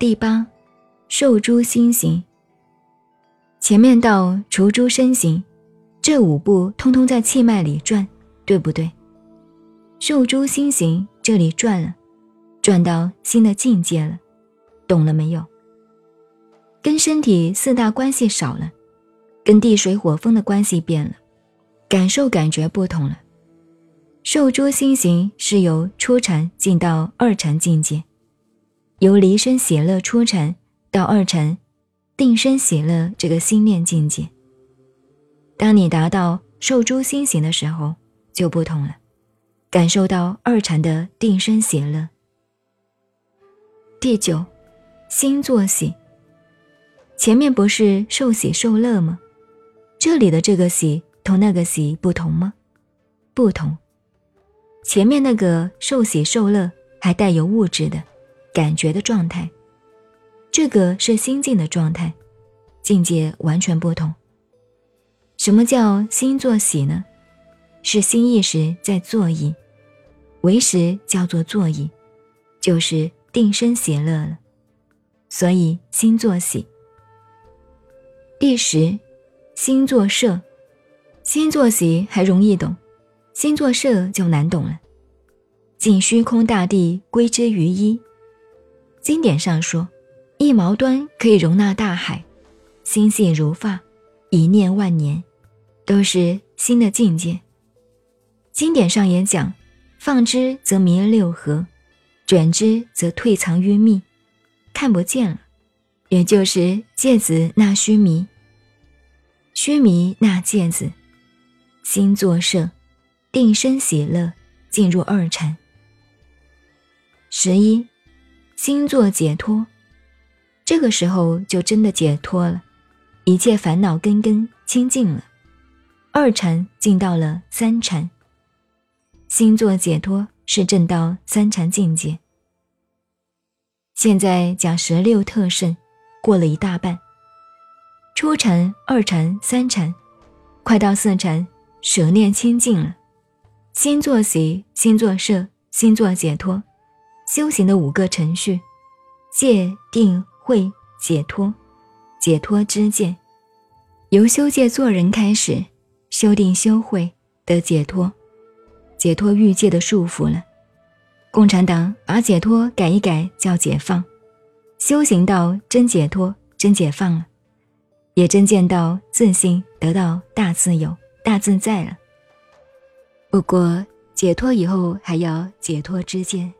第八，受诸心行。前面到除诸身形，这五步通通在气脉里转，对不对？受诸心行这里转了，转到新的境界了，懂了没有？跟身体四大关系少了，跟地水火风的关系变了，感受感觉不同了。受诸心行是由初禅进到二禅境界，由离身喜乐初禅到二禅定身喜乐这个心念境界。当你达到受诸心行的时候，就不同了，感受到二禅的定身喜乐。第九，心作喜。前面不是受喜受乐吗？这里的这个喜同那个喜不同吗？不同。前面那个受喜受乐还带有物质的感觉的状态，这个是心境的状态，境界完全不同。什么叫心作喜呢？是心意识在作意，为时叫做作意，就是定身喜乐了。所以心作喜。第十，心作摄，心作喜还容易懂，心作摄就难懂了。尽虚空大地归之于一，经典上说，一毛端可以容纳大海，心细如发，一念万年，都是心的境界。经典上也讲，放之则迷六合，转之则退藏于密，看不见了。也就是芥子纳须弥，须弥纳芥子，心作摄，定身喜乐，进入二禅。十一，心作解脱，这个时候就真的解脱了，一切烦恼根根清净了。二禅进到了三禅，心作解脱是证到三禅境界。现在讲十六特胜。过了一大半，初禅、二禅、三禅，快到四禅，舍念清净了，心作喜，心作摄，心作解脱，修行的五个程序：戒、定、慧、解脱，解脱之戒，由修戒做人开始，修定修慧得解脱，解脱欲界的束缚了。共产党把解脱改一改，叫解放。修行到真解脱、真解放了，也真见到自信，得到大自由、大自在了。不过解脱以后还要解脱之见。